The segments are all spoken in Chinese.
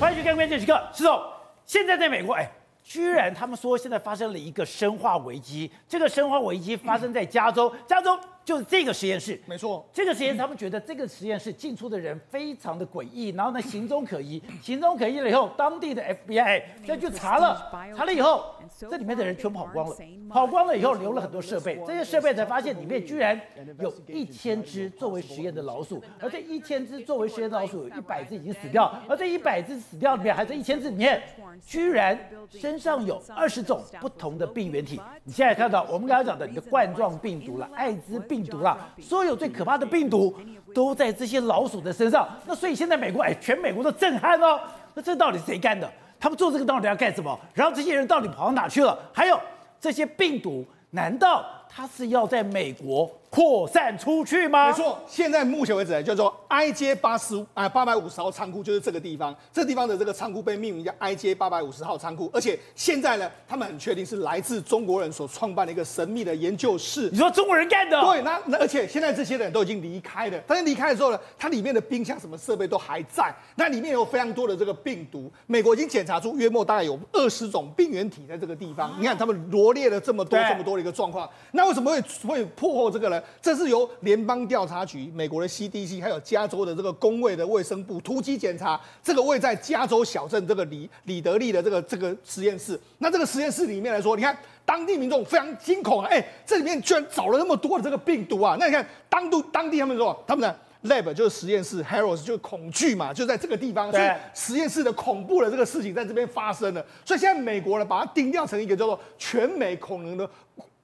欢迎去看关键时刻，石总。现在在美国，哎，居然他们说现在发生了一个生化危机。这个生化危机发生在加州，加州。就是这个实验室，没错。这个实验室，他们觉得这个实验室进出的人非常的诡异，然后呢，行踪可疑，行踪可疑了以后，当地的 FBI 就去查了，查了以后，这里面的人全跑光了，跑光了以后留了很多设备，这些设备才发现里面居然有一千只作为实验的老鼠，而这一千只作为实验的老鼠有一百只已经死掉，而这一百只死掉里面，还是一千只里面，居然身上有二十种不同的病原体。你现在看到我们刚才讲的你的冠状病毒了，艾滋病。毒啦，所有最可怕的病毒都在这些老鼠的身上。那所以现在美国，哎，全美国都震撼哦。那这到底谁干的？他们做这个到底要干什么？然后这些人到底跑到哪去了？还有这些病毒，难道他是要在美国？扩散出去吗？没错，现在目前为止呢，叫做 I J 八十五啊八百五十号仓库，就是这个地方。这地方的这个仓库被命名叫 I J 八百五十号仓库，而且现在呢，他们很确定是来自中国人所创办的一个神秘的研究室。你说中国人干的？对，那那而且现在这些人都已经离开了，但是离开的时候呢，它里面的冰箱什么设备都还在，那里面有非常多的这个病毒。美国已经检查出约莫大概有二十种病原体在这个地方。你看他们罗列了这么多这么多的一个状况，那为什么会会破获这个呢？这是由联邦调查局、美国的 CDC，还有加州的这个公卫的卫生部突击检查这个位在加州小镇这个里里德利的这个这个实验室。那这个实验室里面来说，你看当地民众非常惊恐啊！哎，这里面居然找了那么多的这个病毒啊！那你看当地当地他们说，他们的 lab 就是实验室，Harris 就是恐惧嘛，就在这个地方，所以实验室的恐怖的这个事情在这边发生了。所以现在美国呢，把它定调成一个叫做全美恐能的。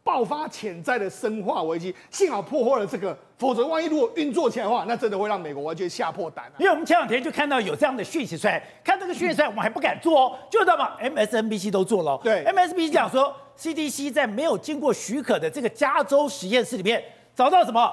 爆发潜在的生化危机，幸好破获了这个，否则万一如果运作起来的话，那真的会让美国完全吓破胆了。因为我们前两天就看到有这样的讯息出来，看这个讯息出来，我们还不敢做哦，就知道嘛？MSNBC 都做了哦。对，MSNBC 讲说，CDC 在没有经过许可的这个加州实验室里面找到什么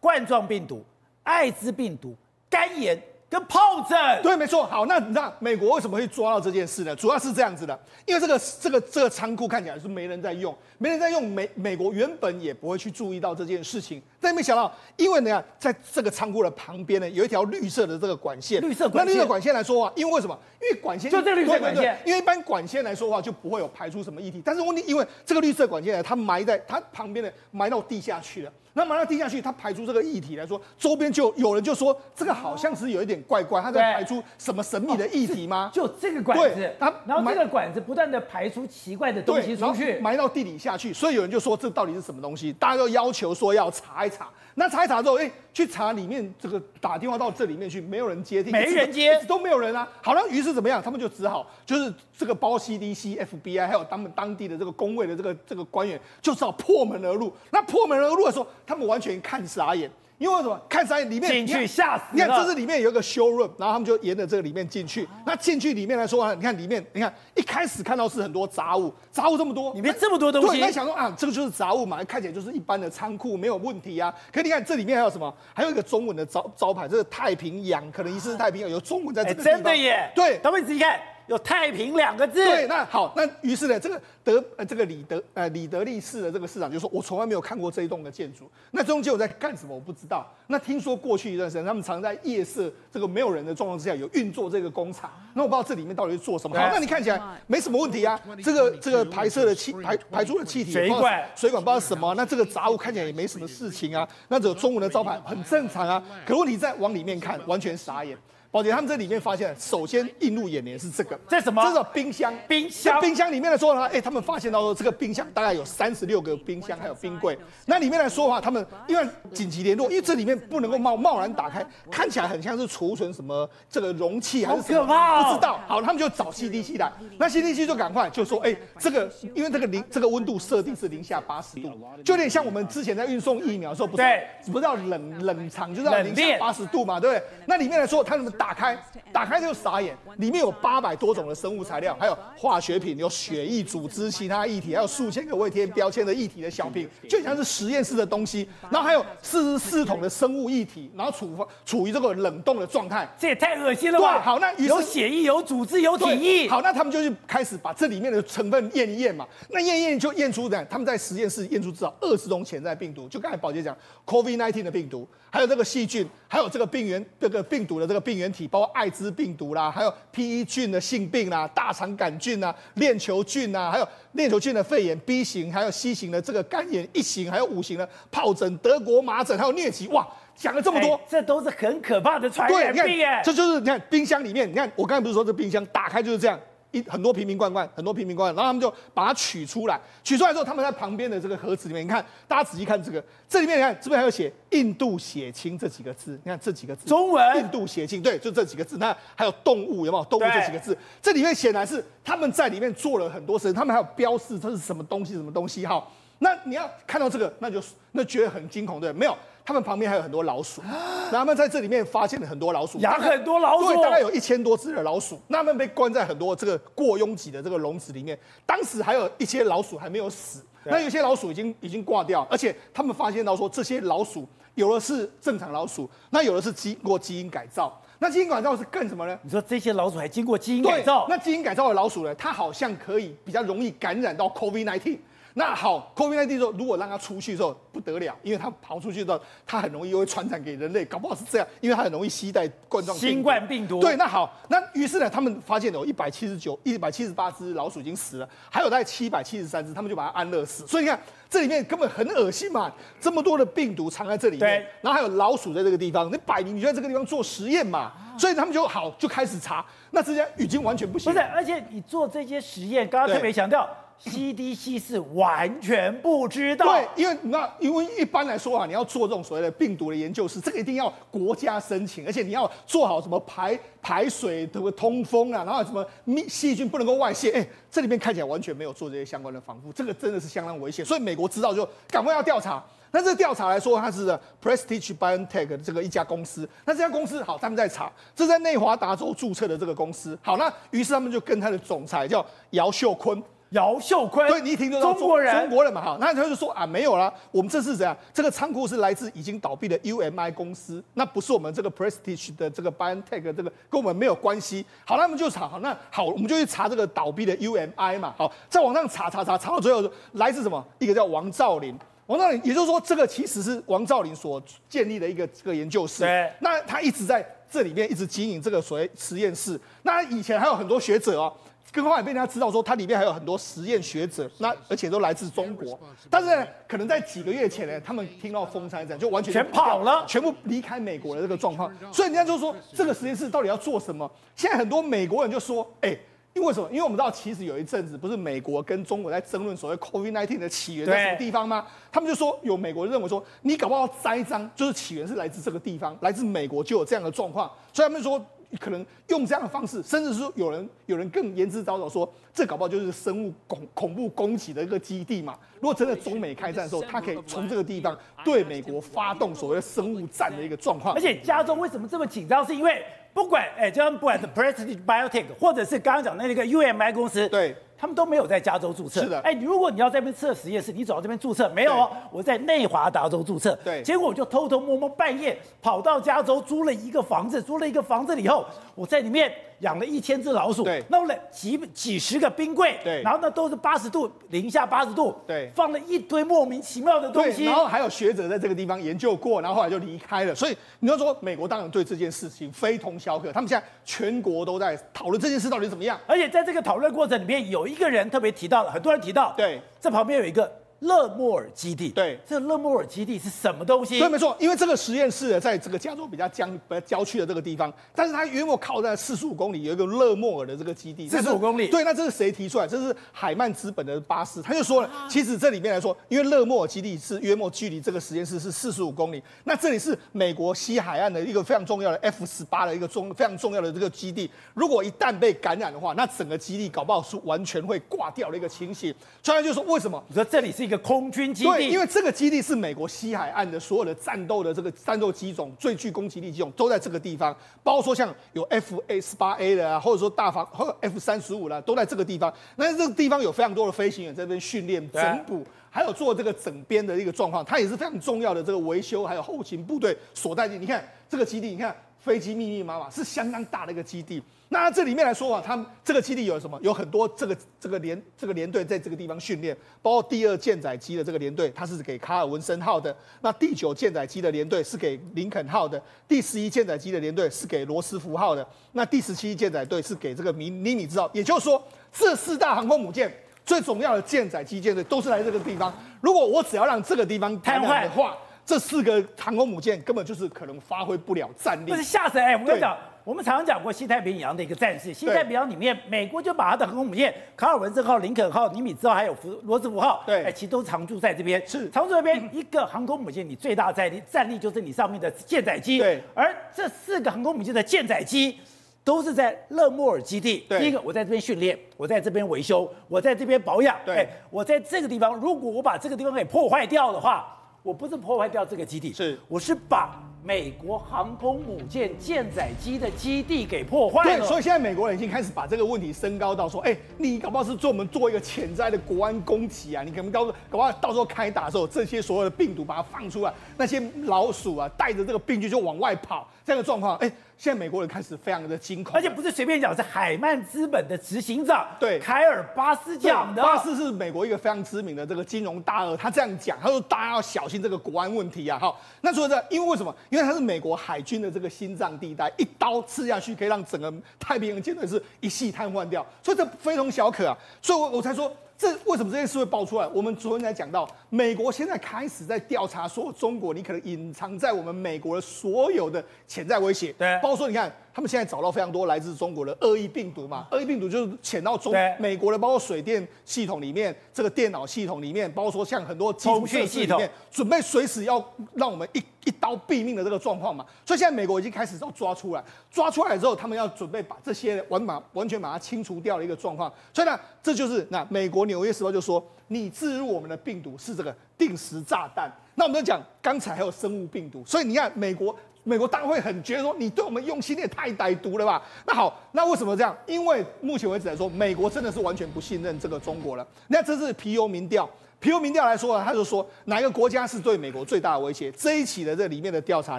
冠状病毒、艾滋病毒、肝炎。跟炮仗，对，没错。好，那那美国为什么会抓到这件事呢？主要是这样子的，因为这个这个这个仓库看起来是没人在用，没人在用，美美国原本也不会去注意到这件事情，但没想到，因为呢，在这个仓库的旁边呢，有一条绿色的这个管线，绿色管线，那绿色管线来说话，因为为什么？因为管线就这绿色管线，因为一般管线来说话就不会有排出什么液体，但是问题，因为这个绿色管线呢，它埋在它旁边的埋到地下去了。那埋到地下去，它排出这个液体来说，周边就有人就说这个好像是有一点怪怪，它在排出什么神秘的液体吗？就这个管子，它然后这个管子不断的排出奇怪的东西出去，埋到地底下去，所以有人就说这到底是什么东西？大家都要求说要查一查。那查一查之后，哎、欸，去查里面这个打电话到这里面去，没有人接听，没人接，都没有人啊。好了，于是怎么样？他们就只好就是这个包 CDC、FBI 还有他们当地的这个工位的这个这个官员，就只好破门而入。那破门而入的时候，他们完全看傻眼。因为什么？看山里面进去吓死！你看，这是里面有一个 showroom，然后他们就沿着这个里面进去。那进去里面来说啊，你看里面，你看一开始看到是很多杂物，杂物这么多，里面这么多东西。对，那想说啊，这个就是杂物嘛，看起来就是一般的仓库，没有问题啊。可你看这里面还有什么？还有一个中文的招招牌，这是太平洋，可能疑似是太平洋，有中文在这个地方。真的耶！对，等会仔细看。有太平两个字。对，那好，那于是呢，这个德呃这个李德呃李德利市的这个市长就说，我从来没有看过这一栋的建筑。那中间我在干什么？我不知道。那听说过去一段时间，他们常在夜色这个没有人的状况之下，有运作这个工厂。那我不知道这里面到底是做什么。好，那你看起来没什么问题啊。这个这个排射的气排排出的气体，水管水管不知道什么。那这个杂物看起来也没什么事情啊。那这个中文的招牌很正常啊。可问题再往里面看，完全傻眼。宝姐，他们这里面发现，首先映入眼帘是这个，这什么？这个冰箱。冰箱。冰箱里面的说的话，哎，他们发现到说，这个冰箱大概有三十六个冰箱，还有冰柜。那里面来说的话，他们因为紧急联络，因为这里面不能够贸贸然打开，看起来很像是储存什么这个容器还是什么，好可怕哦，不知道。好，他们就找 CDC 来，那 CDC 就赶快就说，哎，这个因为这个零这个温度设定是零下八十度，就有点像我们之前在运送疫苗的时候，不是不是要冷冷藏，就是要零下八十度嘛，对不对？那里面来说，他们打开。打开就傻眼，里面有八百多种的生物材料，还有化学品，有血液组织、其他液体，还有数千个未贴标签的液体的小瓶，就像是实验室的东西。然后还有四十四桶的生物液体，然后处处于这个冷冻的状态。这也太恶心了吧？对，好，那有血液、有组织、有体液。好，那他们就去开始把这里面的成分验一验嘛。那验一验就验出的，他们在实验室验出至少二十种潜在病毒。就刚才宝杰讲，COVID-19 的病毒，还有这个细菌，还有这个病原这个病毒的这个病原原体，包括艾滋病毒啦，还有 P E 菌的性病啦，大肠杆菌啊，链球菌啊，还有链球菌的肺炎 B 型，还有 C 型的这个肝炎一型，还有五型的疱疹、德国麻疹，还有疟疾，哇，讲了这么多，欸，这都是很可怕的传染病哎，这就是你看冰箱里面，你看我刚才不是说这冰箱打开就是这样。一很多瓶瓶罐罐，很多瓶瓶罐罐，然后他们就把它取出来，取出来之后，他们在旁边的这个盒子里面，你看，大家仔细看这个，这里面你看，这边还有写“印度血清”这几个字，你看这几个字，中文“印度血清”，对，就这几个字。那还有动物有没有？动物这几个字，这里面显然是他们在里面做了很多事，他们还有标示这是什么东西，什么东西哈。那你要看到这个，那就那觉得很惊恐，对，没有。他们旁边还有很多老鼠，那他们在这里面发现了很多老鼠，养很多老鼠，对，大概有一千多只的老鼠。那他们被关在很多这个过拥挤的这个笼子里面，当时还有一些老鼠还没有死，那有些老鼠已经已经挂掉，而且他们发现到说这些老鼠有的是正常老鼠，那有的是经过基因改造。那基因改造是干什么呢？你说这些老鼠还经过基因改造？那基因改造的老鼠呢？它好像可以比较容易感染到 COVID-19。那好，COVID-19 说，如果让它出去的时候不得了，因为它跑出去之后，它很容易又会传染给人类，搞不好是这样，因为它很容易携带冠状新冠病毒。对，那好，那于是呢，他们发现有一百七十九、一百七十八只老鼠已经死了，还有大概七百七十三只，他们就把它安乐死。所以你看，这里面根本很恶心嘛，这么多的病毒藏在这里面，对然后还有老鼠在这个地方，你摆明你就在这个地方做实验嘛，所以他们就好就开始查，那这些已经完全不行。不是，而且你做这些实验，刚刚特别强调。CDC 是完全不知道，对，因为那因为一般来说啊，你要做这种所谓的病毒的研究是，这个一定要国家申请，而且你要做好什么排排水、什么通风啊，然后什么细菌不能够外泄，哎，这里面看起来完全没有做这些相关的防护，这个真的是相当危险，所以美国知道就赶快要调查。那这个调查来说，它是 Prestige BioNTech 这个一家公司，那这家公司好，他们在查，这在内华达州注册的这个公司，好，那于是他们就跟他的总裁叫姚秀坤。姚秀坤，对，你一听就中国人，中国人嘛，哈，那他就说啊，没有啦，我们这是怎样？这个仓库是来自已经倒闭的 UMI 公司，那不是我们这个 Prestige 的这个 BioNTech 这个跟我们没有关系。好，那我们就查，好，那好，我们就去查这个倒闭的 UMI 嘛，好，在网上查查查，查到最后来自什么？一个叫王兆林，王兆林，也就是说，这个其实是王兆林所建立的一个这个研究室。对，那他一直在这里面一直经营这个所谓实验室。那以前还有很多学者哦。更后来被人家知道说，它里面还有很多实验学者，那而且都来自中国。但是呢，可能在几个月前呢，他们听到风声这样，就完全全跑了，全部离开美国的这个状况。所以人家就说，这个实验室到底要做什么？现在很多美国人就说，哎，因为什么？因为我们知道，其实有一阵子不是美国跟中国在争论所谓 COVID-19 的起源在什么地方吗？他们就说，有美国人认为说，你搞不好栽赃，就是起源是来自这个地方，来自美国就有这样的状况。所以他们说。可能用这样的方式，甚至是说有人有人更言之凿凿说，这搞不好就是生物恐恐怖攻击的一个基地嘛。如果真的中美开战的时候，他可以从这个地方对美国发动所谓的生物战的一个状况。而且加州为什么这么紧张？是因为不管哎，就像不管是 Prestige Biotech，或者是刚刚讲的那个 UMI 公司，对。他们都没有在加州注册。是的，哎，如果你要在那边设实验室，你走到这边注册没有？哦我在内华达州注册。对，结果我就偷偷摸摸半夜跑到加州租了一个房子，租了一个房子以后，我在里面。养了一千只老鼠，对，弄了几几十个冰柜，对，然后呢都是八十度，零下八十度，对，放了一堆莫名其妙的东西，然后还有学者在这个地方研究过，然后后来就离开了。所以你要说美国当然对这件事情非同小可，他们现在全国都在讨论这件事到底怎么样。而且在这个讨论过程里面，有一个人特别提到了，很多人提到，对，这旁边有一个。勒莫尔基地，对，这勒莫尔基地是什么东西？对，没错，因为这个实验室在这个加州比较江、比较郊区的这个地方，但是它约莫靠在四十五公里，有一个勒莫尔的这个基地。四十五公里，对，那这是谁提出来？这是海曼资本的巴斯，他就说了，其实这里面来说，因为勒莫尔基地是约莫距离这个实验室是四十五公里，那这里是美国西海岸的一个非常重要的 F 十八的一个重非常重要的这个基地，如果一旦被感染的话，那整个基地搞不好是完全会挂掉的一个情形。所以他就说，为什么？你说这里是一个空军基地？对，因为这个基地是美国西海岸的所有的战斗的这个战斗机种最具攻击力机种都在这个地方，包括说像有 F A 十八 A 的啊，或者说大防或者 F 三十五啦，都在这个地方。那这个地方有非常多的飞行员在这边训练整补，还有做这个整编的一个状况，它也是非常重要的这个维修还有后勤部队所在地。你看这个基地，你看。飞机密密麻麻，是相当大的一个基地。那这里面来说啊，他们这个基地有什么？有很多这个这个连这个连队在这个地方训练，包括第二舰载机的这个连队，它是给卡尔文森号的；那第九舰载机的连队是给林肯号的；第十一舰载机的连队是给罗斯福号的；那第十七舰载队是给这个尼尼米兹号。也就是说，这四大航空母舰最重要的舰载机舰队都是来这个地方。如果我只要让这个地方瘫痪的话，这四个航空母舰根本就是可能发挥不了战力。不是吓死哎！我跟你讲。我们常常讲过西太平洋的一个战事，西太平洋里面，美国就把它的航空母舰卡尔文森号、林肯号、尼米兹号还有福罗斯福号，对，哎，其实都常驻在这边。是，常驻这边一个航空母舰，你最大的战力战力就是你上面的舰载机。对，而这四个航空母舰的舰载机都是在勒莫尔基地。对，第一个我在这边训练，我在这边维修，我在这边保养。对，我在这个地方，如果我把这个地方给破坏掉的话，我不是破坏掉这个基地，是，我是把。美国航空母舰舰载机的基地给破坏了。对，所以现在美国人已经开始把这个问题升高到说，哎，你搞不好是做我们做一个潜在的国安攻击啊！你可能到时候搞不好到时候开打的时候，这些所有的病毒把它放出来，那些老鼠啊带着这个病菌就往外跑，这样的状况，哎。现在美国人开始非常的惊恐，而且不是随便讲，是海曼资本的执行长对凯尔巴斯讲的。巴斯是美国一个非常知名的这个金融大鳄，他这样讲，他说大家要小心这个国安问题啊。好，那说这，因为为什么？因为它是美国海军的这个心脏地带，一刀刺下去可以让整个太平洋舰队是一系瘫痪掉，所以这非同小可啊。所以我我才说。这为什么这件事会爆出来？我们昨天才讲到，美国现在开始在调查说中国，你可能隐藏在我们美国的所有的潜在威胁。对，包括说你看。他们现在找到非常多来自中国的恶意病毒嘛？恶意病毒就是潜到中美国的，包括水电系统里面，这个电脑系统里面，包括说像很多基础设施里面，准备随时要让我们一一刀毙命的这个状况嘛。所以现在美国已经开始要抓出来，抓出来之后，他们要准备把这些完把完全把它清除掉的一个状况。所以呢，这就是那美国《纽约时报》就说，你置入我们的病毒是这个定时炸弹。那我们就讲刚才还有生物病毒，所以你看美国。美国当然会很觉得说，你对我们用心也太歹毒了吧？那好，那为什么这样？因为目前为止来说，美国真的是完全不信任这个中国了。那这是皮尤民调，皮尤民调来说呢，他就说哪一个国家是对美国最大的威胁？这一期的这里面的调查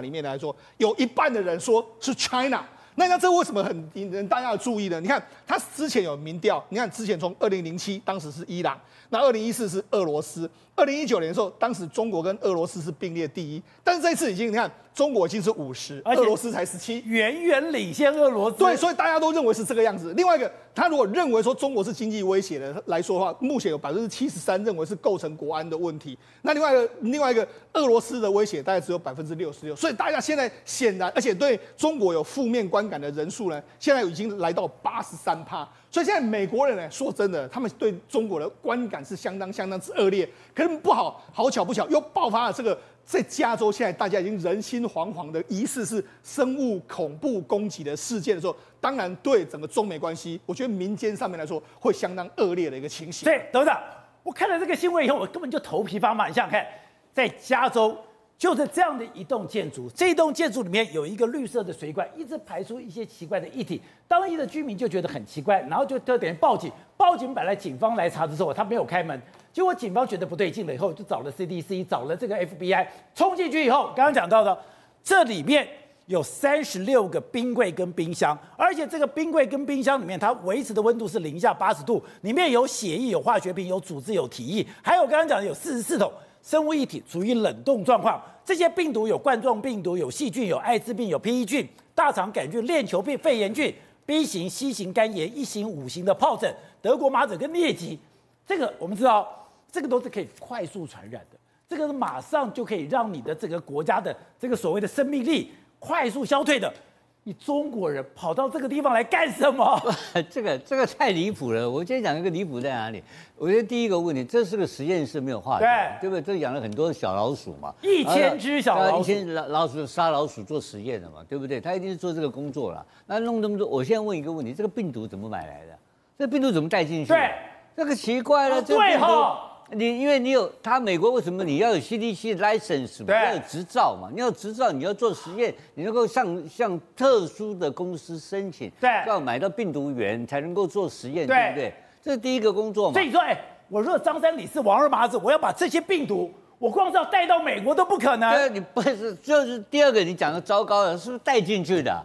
里面来说，有一半的人说是 China。那那这为什么很引人大家的注意呢？你看他之前有民调，你看之前从二零零七当时是伊朗，那二零一四是俄罗斯，二零一九年的时候，当时中国跟俄罗斯是并列第一，但是这一次已经你看。中国已经是五十，俄罗斯才十七，远远领先俄罗斯。对，所以大家都认为是这个样子。另外一个，他如果认为说中国是经济威胁的来说的话，目前有百分之七十三认为是构成国安的问题。那另外一个，另外一个，俄罗斯的威胁大概只有百分之六十六。所以大家现在显然，而且对中国有负面观感的人数呢，现在已经来到八十三趴。所以现在美国人呢，说真的，他们对中国的观感是相当相当之恶劣。可是不好，好巧不巧，又爆发了这个。在加州，现在大家已经人心惶惶的，疑似是生物恐怖攻击的事件的时候，当然对整个中美关系，我觉得民间上面来说会相当恶劣的一个情形。对，董事长，我看了这个新闻以后，我根本就头皮发麻。你想想看，在加州就是这样的一栋建筑，这一栋建筑里面有一个绿色的水管，一直排出一些奇怪的液体，当地的居民就觉得很奇怪，然后就就等于报警，报警本来警方来查的时候，他没有开门。结果警方觉得不对劲了，以后就找了 CDC，找了这个 FBI，冲进去以后，刚刚讲到的，这里面有三十六个冰柜跟冰箱，而且这个冰柜跟冰箱里面，它维持的温度是零下八十度，里面有血液、有化学品、有组织、有体液，还有刚刚讲的有四十四桶生物液体处于冷冻状况。这些病毒有冠状病毒、有细菌、有艾滋病、有 P E 菌、大肠杆菌、链球病、肺炎菌、B 型、C 型肝炎、一型、五型的疱疹、德国麻疹跟疟疾。这个我们知道。这个都是可以快速传染的，这个是马上就可以让你的这个国家的这个所谓的生命力快速消退的。你中国人跑到这个地方来干什么？这个这个太离谱了。我今天讲一个离谱在哪里？我觉得第一个问题，这是个实验室没有化验，对不对？这养了很多小老鼠嘛，一千只小老鼠，一千老老鼠杀老鼠做实验的嘛，对不对？他一定是做这个工作了。那弄这么多，我现在问一个问题：这个病毒怎么买来的？这个病毒怎么带进去？对，这个奇怪了，这个病毒。你因为你有他美国为什么你要有 CDC license 嘛？要有执照嘛？你要执照，你要做实验，你能够向向特殊的公司申请，对，要买到病毒源才能够做实验，对，不对？这是第一个工作嘛。所以说，哎，我说张三李四王二麻子，我要把这些病毒，我光是要带到美国都不可能。对，你不是就是第二个你讲的糟糕的，是不是带进去的？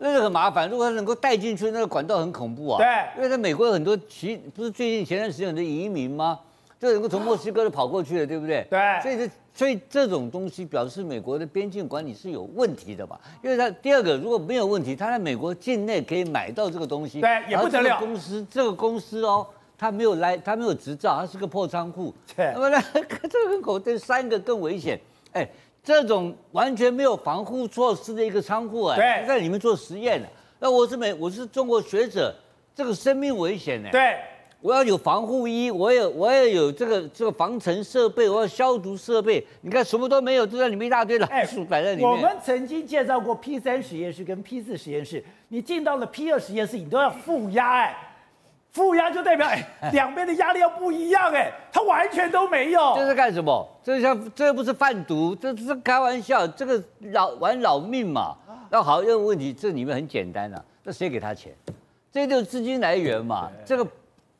那个很麻烦。如果他能够带进去，那个管道很恐怖啊。对，因为在美国有很多其不是最近前段时间很多移民吗？就能够从墨西哥的跑过去了，对不对？对。所以这所以这种东西表示美国的边境管理是有问题的吧？因为他第二个如果没有问题，他在美国境内可以买到这个东西，对，也不得了。公司这个公司哦，他没有来，他没有执照，他是个破仓库。对。那么呢，这个口这三个更危险。哎，这种完全没有防护措施的一个仓库，哎，在里面做实验的。那我是美，我是中国学者，这个生命危险呢。对。我要有防护衣，我也我也有这个这个防尘设备，我要消毒设备。你看什么都没有，就在里面一大堆老鼠摆在里面。我们曾经介绍过 P 三实验室跟 P 四实验室，你进到了 P 二实验室，你都要负压哎，负压就代表哎 两边的压力要不一样哎，它完全都没有。这是干什么？这像这又不是贩毒，这是开玩笑，这个老玩老命嘛。那好，有问题，这里面很简单啊，那谁给他钱？这就是资金来源嘛，这个。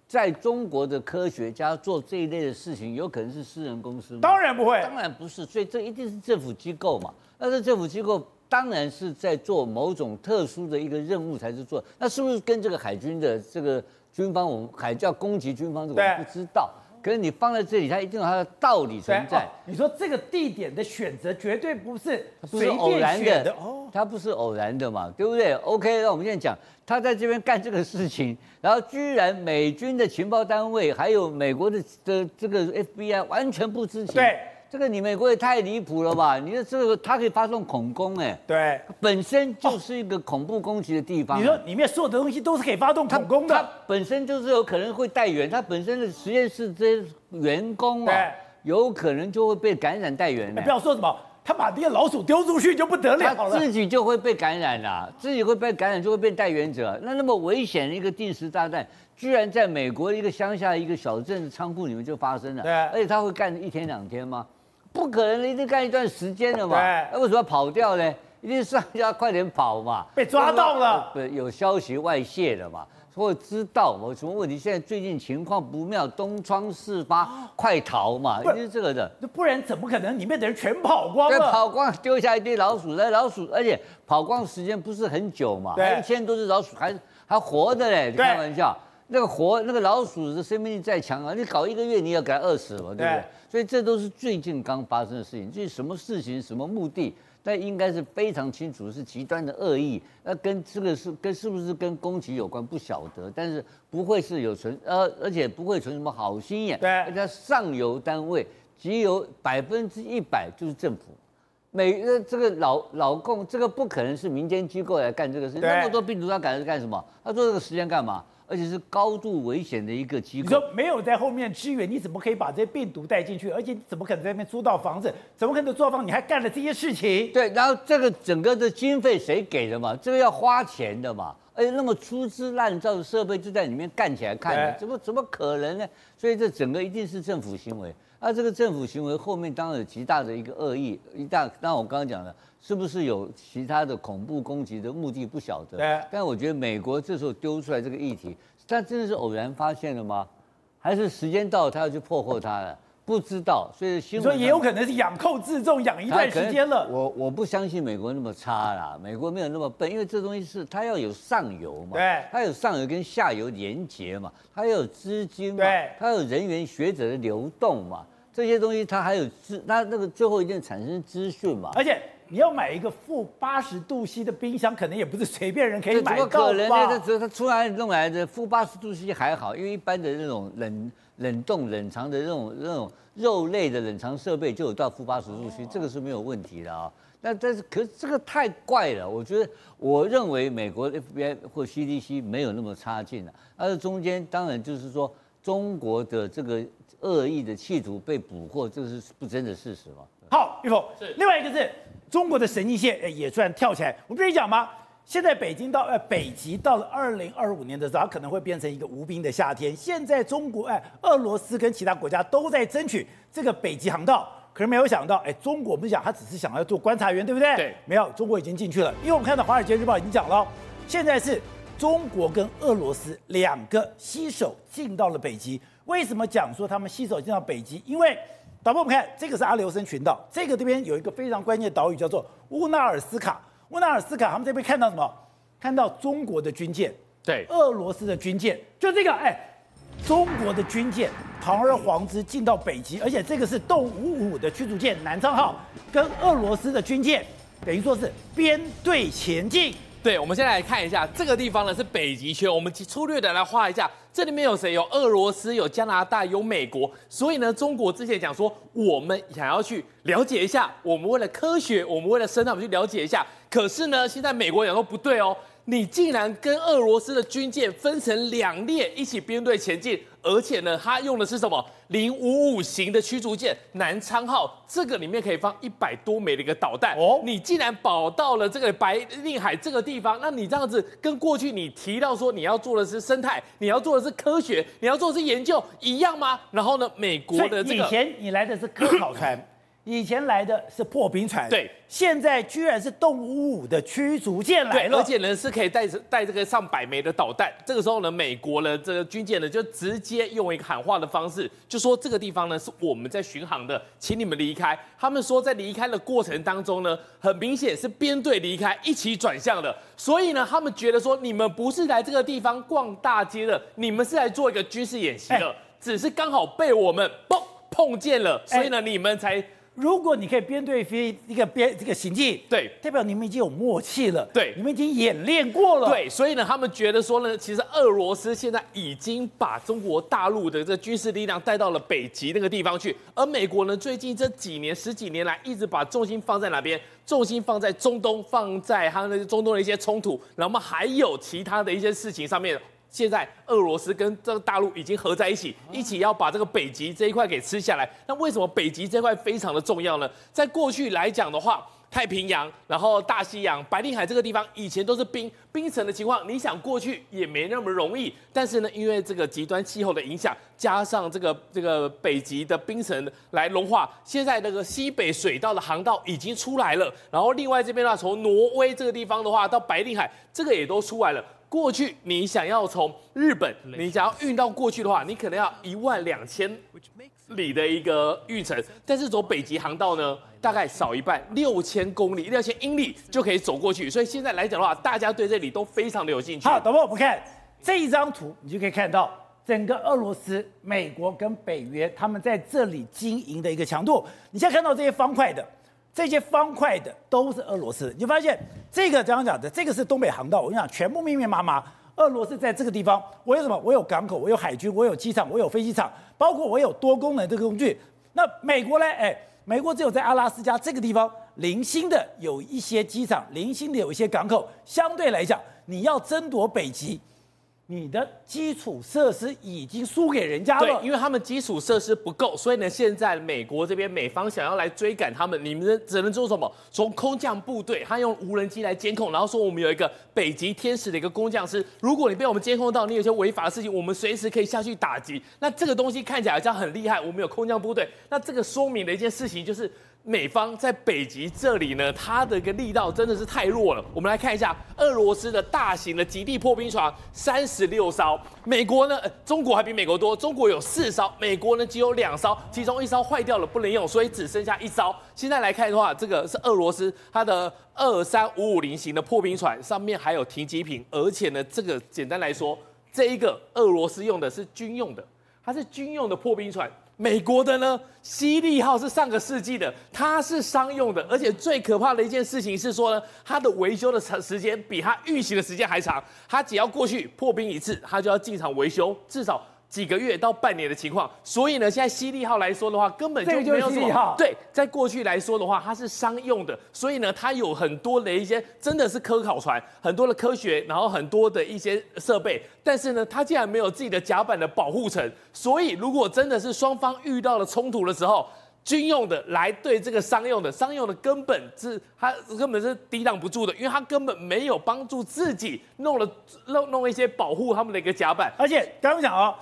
在中国的科学家做这一类的事情，有可能是私人公司吗？当然不会，当然不是，所以这一定是政府机构嘛。那这政府机构当然是在做某种特殊的一个任务才是做。那是不是跟这个海军的这个军方，我们海叫攻击军方这个我不知道。可是你放在这里，它一定有它的道理存在。哦、你说这个地点的选择绝对不是不是偶然的哦，它不是偶然的嘛，对不对？OK，那我们现在讲。他在这边干这个事情，然后居然美军的情报单位还有美国的的这个 FBI 完全不知情。对，这个你美国也太离谱了吧？你说这个它可以发动恐攻哎，对，本身就是一个恐怖攻击的地方，啊。你说里面所有的东西都是可以发动恐攻的，它本身就是有可能会带源，它本身的实验室这些员工啊，有可能就会被感染带源。不要说什么。他把那些老鼠丢出去就不得了了，他自己就会被感染了，自己会被感染就会变带源者。那那么危险的一个定时炸弹，居然在美国一个乡下一个小镇的仓库里面就发生了。对，而且他会干一天两天吗？不可能，一定干一段时间的嘛。对，那为什么要跑掉呢？一定是要快点跑嘛。被抓到了，对，有消息外泄了嘛。或知道有什么问题？现在最近情况不妙，东窗事发，快逃嘛！一定是这个的。不然怎么可能里面的人全跑光了？对，跑光，丢下一堆老鼠。那老鼠，而且跑光时间不是很久嘛？对，一千多只老鼠还还活着嘞！你开玩笑，那个活那个老鼠的生命力再强啊，你搞一个月你也给它饿死了，对不对？对，所以这都是最近刚发生的事情。至于什么事情、什么目的？那应该是非常清楚，是极端的恶意。那跟这个是跟是不是跟攻击有关不晓得，但是不会是有存呃，而且不会存什么好心眼。对，而且上游单位只有百分之一百就是政府，每个这个老老共这个不可能是民间机构来干这个事情。那么多病毒，他赶着干什么？他做这个时间干嘛？而且是高度危险的一个机构。你说没有在后面支援，你怎么可以把这些病毒带进去？而且你怎么可能在那边租到房子？怎么可能租房？你还干了这些事情？对，然后这个整个的经费谁给的嘛？这个要花钱的嘛？而且那么粗制滥造的设备就在里面干起来看，看怎么怎么可能呢？所以这整个一定是政府行为。那这个政府行为后面当然有极大的一个恶意，一大。当我刚刚讲的。是不是有其他的恐怖攻击的目的？不晓得。对。但我觉得美国这时候丢出来这个议题，他真的是偶然发现的吗？还是时间到了，他要去破获它了？不知道。所以新闻。所以也有可能是养寇自重，养一段时间了。我我不相信美国那么差啦，美国没有那么笨，因为这东西是它要有上游嘛，对，它有上游跟下游连接嘛，它要有资金嘛，对，它有人员学者的流动嘛，这些东西它还有资，它那个最后一定产生资讯嘛，而且。你要买一个负八十度 C 的冰箱，可能也不是随便人可以买到吧？怎么可能呢？这它出来弄来的负八十度 C 还好，因为一般的那种冷冷冻冷藏的那种那种肉类的冷藏设备就有到负八十度 C，这个是没有问题的啊。那但是可是这个太怪了，我觉得我认为美国 FBI 或 CDC 没有那么差劲了，而中间当然就是说中国的这个恶意的企图被捕获，这是不争的事实嘛。好，玉峰，是另外一个是。中国的神经线也突然跳起来，我跟你讲吗？现在北京到呃北极到了二零二五年的时候，它可能会变成一个无冰的夏天。现在中国哎，俄罗斯跟其他国家都在争取这个北极航道，可是没有想到哎，中国我们讲他只是想要做观察员，对不对？对，没有，中国已经进去了。因为我们看到《华尔街日报》已经讲了，现在是中国跟俄罗斯两个携手进到了北极。为什么讲说他们携手进到北极？因为导播，我们看这个是阿留申群岛，这个这边有一个非常关键的岛屿叫做乌纳尔斯卡。乌纳尔斯卡，他们这边看到什么？看到中国的军舰，对，俄罗斯的军舰，就这个，哎，中国的军舰堂而皇之进到北极，而且这个是动五五的驱逐舰南昌号，跟俄罗斯的军舰等于说是编队前进。对，我们先来看一下这个地方呢是北极圈，我们粗略的来画一下，这里面有谁？有俄罗斯，有加拿大，有美国。所以呢，中国之前讲说，我们想要去了解一下，我们为了科学，我们为了生态，我们去了解一下。可是呢，现在美国讲说不对哦。你竟然跟俄罗斯的军舰分成两列一起编队前进，而且呢，它用的是什么零五五型的驱逐舰南昌号，这个里面可以放一百多枚的一个导弹。哦，你竟然跑到了这个白令海这个地方，那你这样子跟过去你提到说你要做的是生态，你要做的是科学，你要做的是研究一样吗？然后呢，美国的这个以前你来的是科考船。以前来的是破冰船，对，现在居然是动物五的驱逐舰来了，而且呢是可以带带这个上百枚的导弹。这个时候呢，美国呢这个军舰呢就直接用一个喊话的方式，就说这个地方呢是我们在巡航的，请你们离开。他们说在离开的过程当中呢，很明显是编队离开，一起转向的。所以呢，他们觉得说你们不是来这个地方逛大街的，你们是来做一个军事演习的，欸、只是刚好被我们碰碰见了，所以呢，欸、你们才。如果你可以编队飞一个编这个行进，对，代表你们已经有默契了，对，你们已经演练过了，对，所以呢，他们觉得说呢，其实俄罗斯现在已经把中国大陆的这军事力量带到了北极那个地方去，而美国呢，最近这几年十几年来一直把重心放在哪边？重心放在中东，放在他们中东的一些冲突，然后还有其他的一些事情上面。现在俄罗斯跟这个大陆已经合在一起，一起要把这个北极这一块给吃下来。那为什么北极这块非常的重要呢？在过去来讲的话，太平洋、然后大西洋、白令海这个地方以前都是冰冰层的情况，你想过去也没那么容易。但是呢，因为这个极端气候的影响，加上这个这个北极的冰层来融化，现在那个西北水道的航道已经出来了。然后另外这边的话，从挪威这个地方的话到白令海，这个也都出来了。过去你想要从日本，你想要运到过去的话，你可能要一万两千里的一个运程，但是走北极航道呢，大概少一半，六千公里、六千英里就可以走过去。所以现在来讲的话，大家对这里都非常的有兴趣。好，等会我们看这一张图，你就可以看到整个俄罗斯、美国跟北约他们在这里经营的一个强度。你现在看到这些方块的。这些方块的都是俄罗斯，你发现这个刚刚讲的，这个是东北航道，我跟你讲，全部密密麻麻。俄罗斯在这个地方，我有什么？我有港口，我有海军，我有机场，我有飞机场，包括我有多功能这个工具。那美国呢？哎，美国只有在阿拉斯加这个地方零星的有一些机场，零星的有一些港口。相对来讲，你要争夺北极。你的基础设施已经输给人家了，对，因为他们基础设施不够，所以呢，现在美国这边美方想要来追赶他们，你们只能做什么？从空降部队，他用无人机来监控，然后说我们有一个北极天使的一个工匠师，如果你被我们监控到，你有些违法的事情，我们随时可以下去打击。那这个东西看起来好像很厉害，我们有空降部队，那这个说明的一件事情就是。美方在北极这里呢，它的一个力道真的是太弱了。我们来看一下俄罗斯的大型的极地破冰船，三十六艘。美国呢，中国还比美国多，中国有四艘，美国呢只有两艘，其中一艘坏掉了不能用，所以只剩下一艘。现在来看的话，这个是俄罗斯它的二三五五零型的破冰船，上面还有停机坪，而且呢，这个简单来说，这一个俄罗斯用的是军用的，它是军用的破冰船。美国的呢，西利号是上个世纪的，它是商用的，而且最可怕的一件事情是说呢，它的维修的长时间比它运行的时间还长，它只要过去破冰一次，它就要进场维修，至少。几个月到半年的情况，所以呢，现在西利号来说的话，根本就没有什么。对，在过去来说的话，它是商用的，所以呢，它有很多的一些真的是科考船，很多的科学，然后很多的一些设备，但是呢，它竟然没有自己的甲板的保护层，所以如果真的是双方遇到了冲突的时候，军用的来对这个商用的，商用的根本是它根本是抵挡不住的，因为它根本没有帮助自己弄了弄弄一些保护他们的一个甲板，而且刚刚讲哦。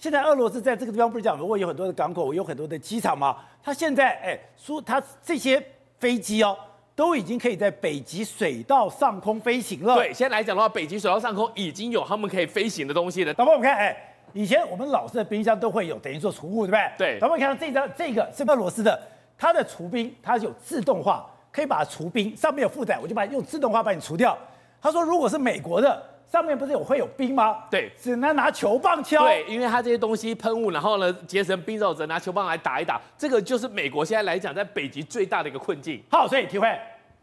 现在俄罗斯在这个地方不是讲，如果有很多的港口，有很多的机场吗？他现在哎说他这些飞机哦，都已经可以在北极水道上空飞行了。对，现在来讲的话，北极水道上空已经有他们可以飞行的东西了。导播，我们看，哎，以前我们老式的冰箱都会有，等于说储物，对不对？对。咱们看到这张，这个是俄罗斯的，它的除冰它有自动化，可以把它除冰，上面有负载，我就把用自动化把你除掉。他说，如果是美国的，上面不是有会有冰吗？对，只能拿球棒敲。对，因为它这些东西喷雾，然后呢结成冰之后，只能拿球棒来打一打。这个就是美国现在来讲，在北极最大的一个困境。好，所以体会，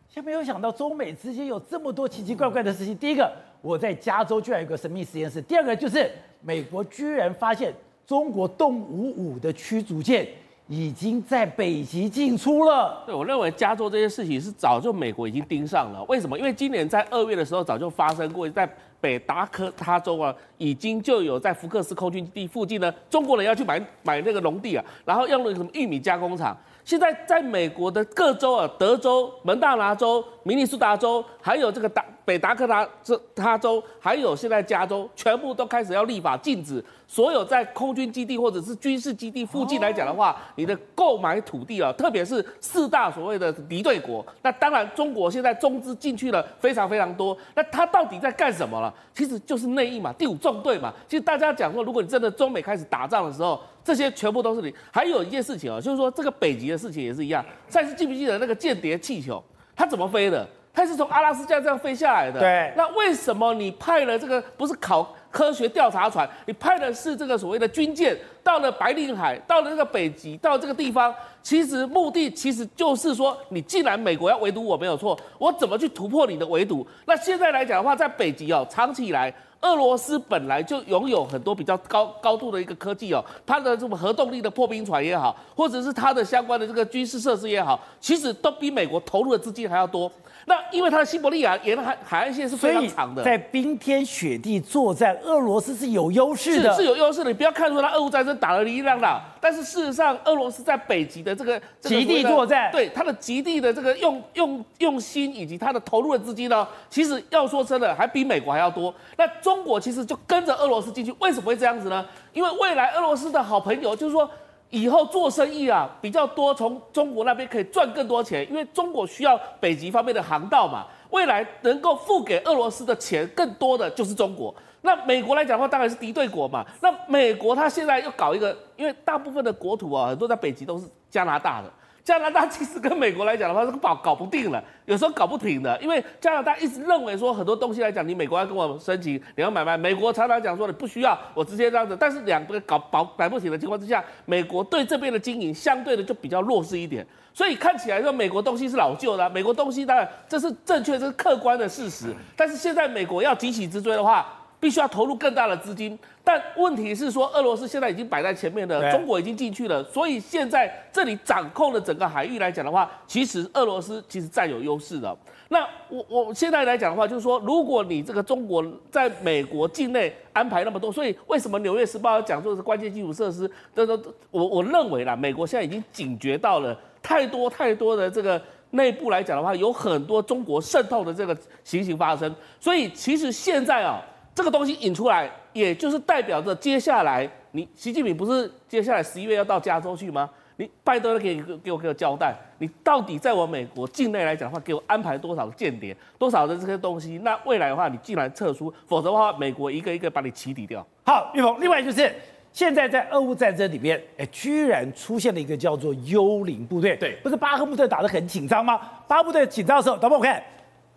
先没有想到中美之间有这么多奇奇怪怪的事情。第一个。我在加州居然有个神秘实验室。第二个就是美国居然发现中国动五五的驱逐舰已经在北极进出了。对，我认为加州这些事情是早就美国已经盯上了。为什么？因为今年在二月的时候早就发生过，在北达科他州啊，已经就有在福克斯空军基地附近呢，中国人要去买买那个农地啊，然后用那个什么玉米加工厂。现在在美国的各州啊，德州、蒙大拿州、明尼苏达州，还有这个达北达科他这他州，还有现在加州，全部都开始要立法禁止。所有在空军基地或者是军事基地附近来讲的话，你的购买土地啊，特别是四大所谓的敌对国，那当然中国现在中资进去了非常非常多。那他到底在干什么了？其实就是内应嘛，第五纵队嘛。其实大家讲说，如果你真的中美开始打仗的时候，这些全部都是你。还有一件事情啊，就是说这个北极的事情也是一样。上次记不记得那个间谍气球，它怎么飞的？它是从阿拉斯加这样飞下来的。对。那为什么你派了这个不是考？科学调查船，你派的是这个所谓的军舰，到了白令海，到了这个北极，到这个地方，其实目的其实就是说，你既然美国要围堵我没有错，我怎么去突破你的围堵？那现在来讲的话，在北极哦，长期以来，俄罗斯本来就拥有很多比较高高度的一个科技哦，它的这种核动力的破冰船也好，或者是它的相关的这个军事设施也好，其实都比美国投入的资金还要多。那因为它的西伯利亚沿海海岸线是非常长的，在冰天雪地作战，俄罗斯是有优势的，是是有优势的。你不要看出它俄乌战争打得哩哩浪浪，但是事实上，俄罗斯在北极的这个极地作战，对它的极地的这个用用用心以及它的投入的资金呢，其实要说真的，还比美国还要多。那中国其实就跟着俄罗斯进去，为什么会这样子呢？因为未来俄罗斯的好朋友就是说。以后做生意啊比较多，从中国那边可以赚更多钱，因为中国需要北极方面的航道嘛。未来能够付给俄罗斯的钱更多的就是中国。那美国来讲的话，当然是敌对国嘛。那美国它现在又搞一个，因为大部分的国土啊，很多在北极都是加拿大的。加拿大其实跟美国来讲的话，这个搞搞不定了，有时候搞不平的，因为加拿大一直认为说很多东西来讲，你美国要跟我申请，你要买卖，美国常常讲说你不需要，我直接这样子。但是两个搞保摆不平的情况之下，美国对这边的经营相对的就比较弱势一点，所以看起来说美国东西是老旧的，美国东西当然这是正确，这是客观的事实。但是现在美国要急起直追的话，必须要投入更大的资金，但问题是说，俄罗斯现在已经摆在前面了，中国已经进去了，所以现在这里掌控了整个海域来讲的话，其实俄罗斯其实占有优势的。那我我现在来讲的话，就是说，如果你这个中国在美国境内安排那么多，所以为什么《纽约时报》要讲说是关键基础设施？这都，我我认为啦，美国现在已经警觉到了太多太多的这个内部来讲的话，有很多中国渗透的这个情形发生，所以其实现在啊。这个东西引出来，也就是代表着接下来你习近平不是接下来十一月要到加州去吗？你拜登给给给我给我交代，你到底在我美国境内来讲的话，给我安排多少的间谍，多少的这些东西？那未来的话，你既然撤出，否则的话，美国一个一个把你起底掉。好，玉鹏，另外就是现在在俄乌战争里面，哎，居然出现了一个叫做幽灵部队。对，不是巴赫穆特打得很紧张吗？巴赫穆特紧张的时候，导播我看。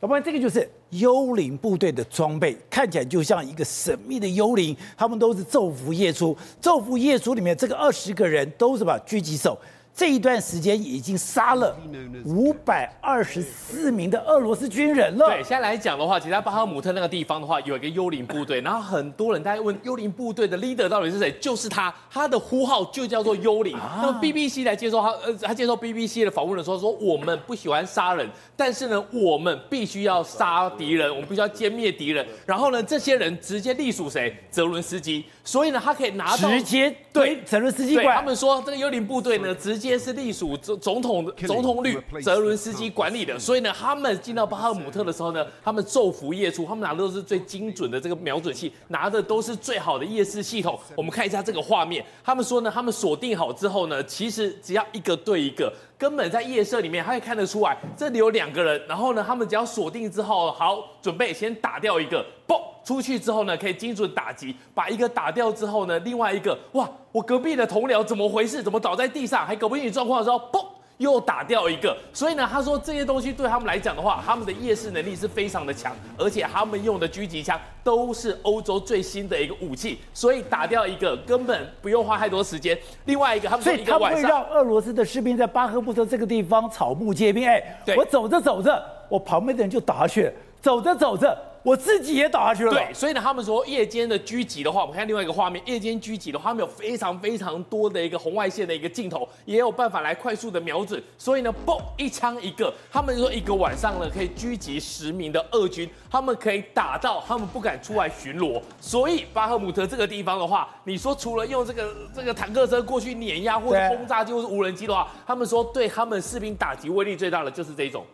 要不然这个就是幽灵部队的装备，看起来就像一个神秘的幽灵，他们都是昼伏夜出。昼伏夜出里面，这个二十个人都是吧狙击手。这一段时间已经杀了五百二十四名的俄罗斯军人了。对，现在来讲的话，其实在巴赫姆特那个地方的话，有一个幽灵部队，然后很多人在问幽灵部队的 leader 到底是谁？就是他，他的呼号就叫做幽灵。啊、那么 BBC 来接受他，呃，他接受 BBC 的访问的时候说，我们不喜欢杀人，但是呢，我们必须要杀敌人，我们必须要歼灭敌人。然后呢，这些人直接隶属谁？泽伦斯基。所以呢，他可以拿到直接对泽伦斯基管。他们说这个幽灵部队呢，直接是隶属总总统总统律泽伦斯基管理的。所以呢，他们进到巴赫姆特的时候呢，他们昼伏夜出，他们拿的都是最精准的这个瞄准器，拿的都是最好的夜视系统。我们看一下这个画面，他们说呢，他们锁定好之后呢，其实只要一个对一个。根本在夜色里面，他也看得出来这里有两个人。然后呢，他们只要锁定之后，好，准备先打掉一个，嘣，出去之后呢，可以精准打击，把一个打掉之后呢，另外一个，哇，我隔壁的同僚怎么回事？怎么倒在地上？还搞不清楚状况的时候，嘣。又打掉一个，所以呢，他说这些东西对他们来讲的话，他们的夜视能力是非常的强，而且他们用的狙击枪都是欧洲最新的一个武器，所以打掉一个根本不用花太多时间。另外一个，他们所以他会让俄罗斯的士兵在巴赫穆特这个地方草木皆兵。哎，对我走着走着，我旁边的人就打下去了，走着走着。我自己也倒下去了。对，所以呢，他们说夜间的狙击的话，我们看另外一个画面，夜间狙击的话，他们有非常非常多的一个红外线的一个镜头，也有办法来快速的瞄准。所以呢，嘣，一枪一个，他们说一个晚上呢可以狙击十名的俄军，他们可以打到他们不敢出来巡逻。所以巴赫姆特这个地方的话，你说除了用这个这个坦克车过去碾压或者轰炸机或是无人机的话，他们说对他们士兵打击威力最大的就是这种。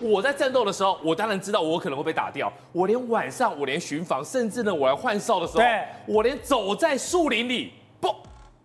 我在战斗的时候，我当然知道我可能会被打掉。我连晚上，我连巡防，甚至呢，我要换哨的时候，我连走在树林里，嘣，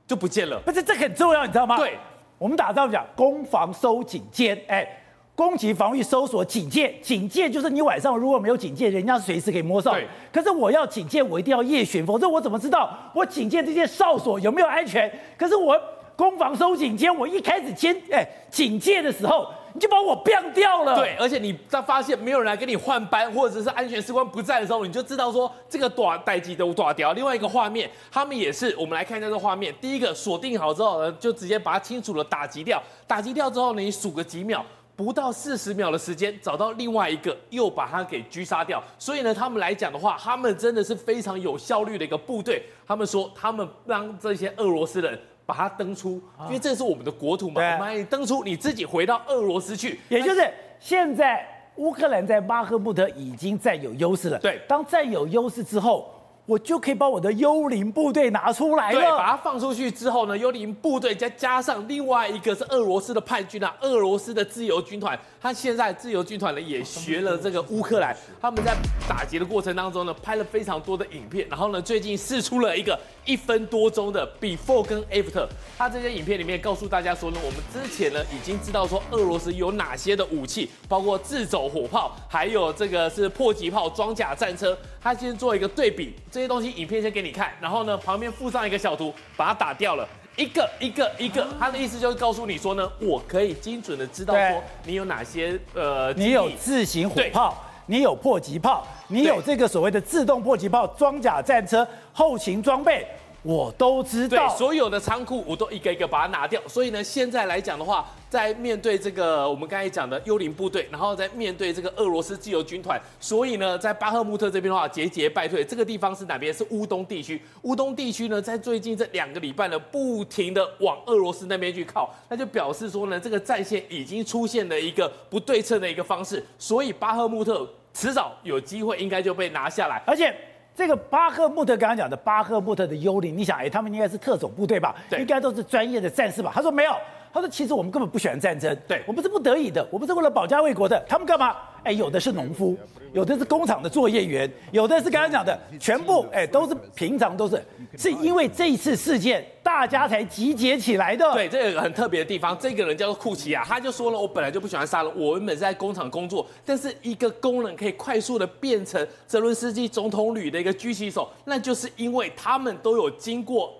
就不见了。不是，这很重要，你知道吗？对，我们打仗讲攻防收警戒，哎，攻击、防御、搜索、警戒。警戒就是你晚上如果没有警戒，人家随时可以摸哨。对。可是我要警戒，我一定要夜巡，否则我怎么知道我警戒这些哨所有没有安全？可是我攻防收警戒，我一开始签哎警戒的时候。你就把我变掉了。对，而且你在发现没有人来跟你换班，或者是安全士官不在的时候，你就知道说这个短待机都断掉。另外一个画面，他们也是，我们来看一下这画面。第一个锁定好之后呢，就直接把它清楚的打击掉。打击掉之后呢，你数个几秒，不到四十秒的时间，找到另外一个，又把它给狙杀掉。所以呢，他们来讲的话，他们真的是非常有效率的一个部队。他们说，他们让这些俄罗斯人。把它登出，因为这是我们的国土嘛。我们你登出，你自己回到俄罗斯去。也就是现在乌克兰在巴赫穆特已经占有优势了。对，当占有优势之后。我就可以把我的幽灵部队拿出来了。对，把它放出去之后呢，幽灵部队再加上另外一个是俄罗斯的叛军啊，俄罗斯的自由军团。他现在自由军团呢也学了这个乌克兰，他们在打劫的过程当中呢拍了非常多的影片，然后呢最近试出了一个一分多钟的 before 跟 after。他这些影片里面告诉大家说呢，我们之前呢已经知道说俄罗斯有哪些的武器，包括自走火炮，还有这个是迫击炮、装甲战车。他先做一个对比。这些东西影片先给你看，然后呢，旁边附上一个小图，把它打掉了，一个一个一个，他的意思就是告诉你说呢，我可以精准的知道说你有哪些呃，你有自行火炮，你有迫击炮，你有这个所谓的自动迫击炮、装甲战车、后勤装备。我都知道，所有的仓库我都一个一个把它拿掉。所以呢，现在来讲的话，在面对这个我们刚才讲的幽灵部队，然后在面对这个俄罗斯自由军团，所以呢，在巴赫穆特这边的话节节败退。这个地方是哪边？是乌东地区。乌东地区呢，在最近这两个礼拜呢，不停的往俄罗斯那边去靠，那就表示说呢，这个战线已经出现了一个不对称的一个方式。所以巴赫穆特迟早有机会应该就被拿下来，而且。这个巴赫穆特刚刚讲的巴赫穆特的幽灵，你想，哎，他们应该是特种部队吧？对，应该都是专业的战士吧？他说没有，他说其实我们根本不喜欢战争，对，我们是不得已的，我们是为了保家卫国的。他们干嘛？哎，有的是农夫，有的是工厂的作业员，有的是刚刚讲的，全部哎都是平常都是，是因为这一次事件。大家才集结起来的。对，这个很特别的地方，这个人叫做库奇亚，他就说了，我本来就不喜欢杀人，我原本是在工厂工作，但是一个工人可以快速的变成泽伦斯基总统旅的一个狙击手，那就是因为他们都有经过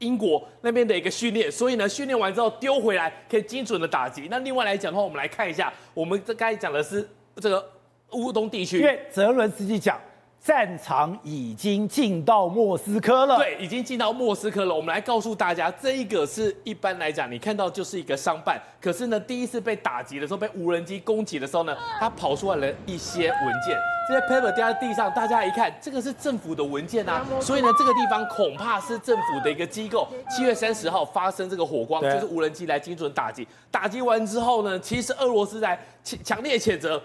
英国那边的一个训练，所以呢，训练完之后丢回来可以精准的打击。那另外来讲的话，我们来看一下，我们这刚才讲的是这个乌东地区，因为泽伦斯基讲。战场已经进到莫斯科了，对，已经进到莫斯科了。我们来告诉大家，这一个是一般来讲，你看到就是一个商办。可是呢，第一次被打击的时候，被无人机攻击的时候呢，它跑出来了一些文件，这些 paper 掉在地上，大家一看，这个是政府的文件啊。所以呢，这个地方恐怕是政府的一个机构。七月三十号发生这个火光，就是无人机来精准打击。打击完之后呢，其实俄罗斯在强强烈谴责。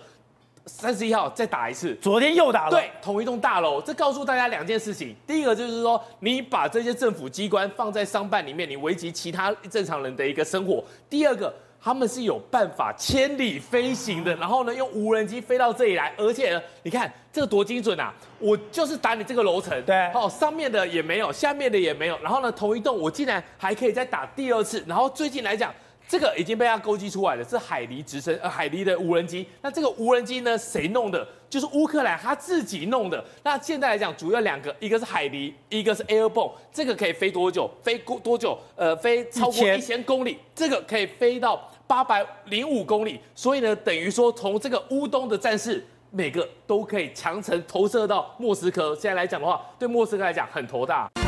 三十一号再打一次，昨天又打了。对，同一栋大楼，这告诉大家两件事情。第一个就是说，你把这些政府机关放在商办里面，你危及其他正常人的一个生活。第二个，他们是有办法千里飞行的，然后呢，用无人机飞到这里来，而且呢，你看这个多精准啊！我就是打你这个楼层，对，哦，上面的也没有，下面的也没有，然后呢，同一栋我竟然还可以再打第二次，然后最近来讲。这个已经被他勾稽出来了，是海狸直升呃海狸的无人机。那这个无人机呢，谁弄的？就是乌克兰他自己弄的。那现在来讲，主要两个，一个是海狸，一个是 Airborne。这个可以飞多久？飞过多久？呃，飞超过一千公里。这个可以飞到八百零五公里。所以呢，等于说从这个乌东的战士，每个都可以强程投射到莫斯科。现在来讲的话，对莫斯科来讲很头大。